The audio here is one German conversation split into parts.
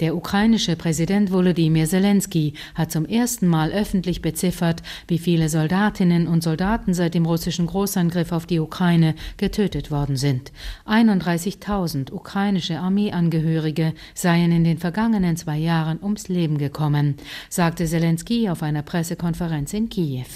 Der ukrainische Präsident Volodymyr Zelensky hat zum ersten Mal öffentlich beziffert, wie viele Soldatinnen und Soldaten seit dem russischen Großangriff auf die Ukraine getötet worden sind. 31.000 ukrainische Armeeangehörige seien in den vergangenen zwei Jahren ums Leben gekommen, sagte Zelensky auf einer Pressekonferenz in Kiew.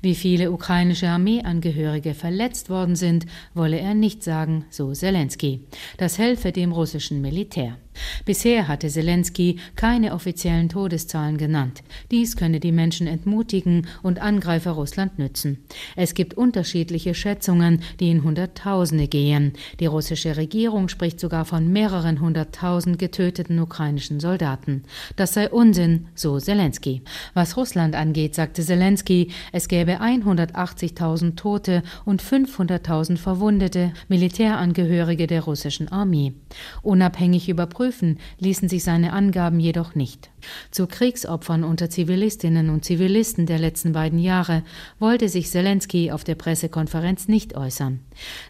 Wie viele ukrainische Armeeangehörige verletzt worden sind, wolle er nicht sagen, so Zelensky. Das helfe dem russischen Militär. Bisher hatte Zelensky keine offiziellen Todeszahlen genannt. Dies könne die Menschen entmutigen und Angreifer Russland nützen. Es gibt unterschiedliche Schätzungen, die in Hunderttausende gehen. Die russische Regierung spricht sogar von mehreren hunderttausend getöteten ukrainischen Soldaten. Das sei Unsinn, so Zelensky. Was Russland angeht, sagte Zelensky, es gäbe 180.000 Tote und 500.000 Verwundete Militärangehörige der russischen Armee. Unabhängig überprüft ließen sich seine Angaben jedoch nicht. Zu Kriegsopfern unter Zivilistinnen und Zivilisten der letzten beiden Jahre wollte sich Zelensky auf der Pressekonferenz nicht äußern.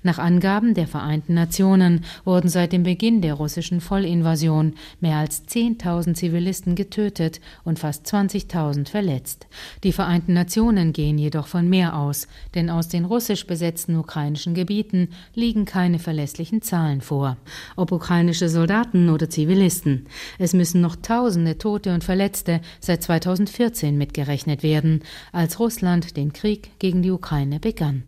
Nach Angaben der Vereinten Nationen wurden seit dem Beginn der russischen Vollinvasion mehr als 10.000 Zivilisten getötet und fast 20.000 verletzt. Die Vereinten Nationen gehen jedoch von mehr aus, denn aus den russisch besetzten ukrainischen Gebieten liegen keine verlässlichen Zahlen vor. Ob ukrainische Soldaten oder Zivilisten. Es müssen noch Tausende Tote und Verletzte seit 2014 mitgerechnet werden, als Russland den Krieg gegen die Ukraine begann.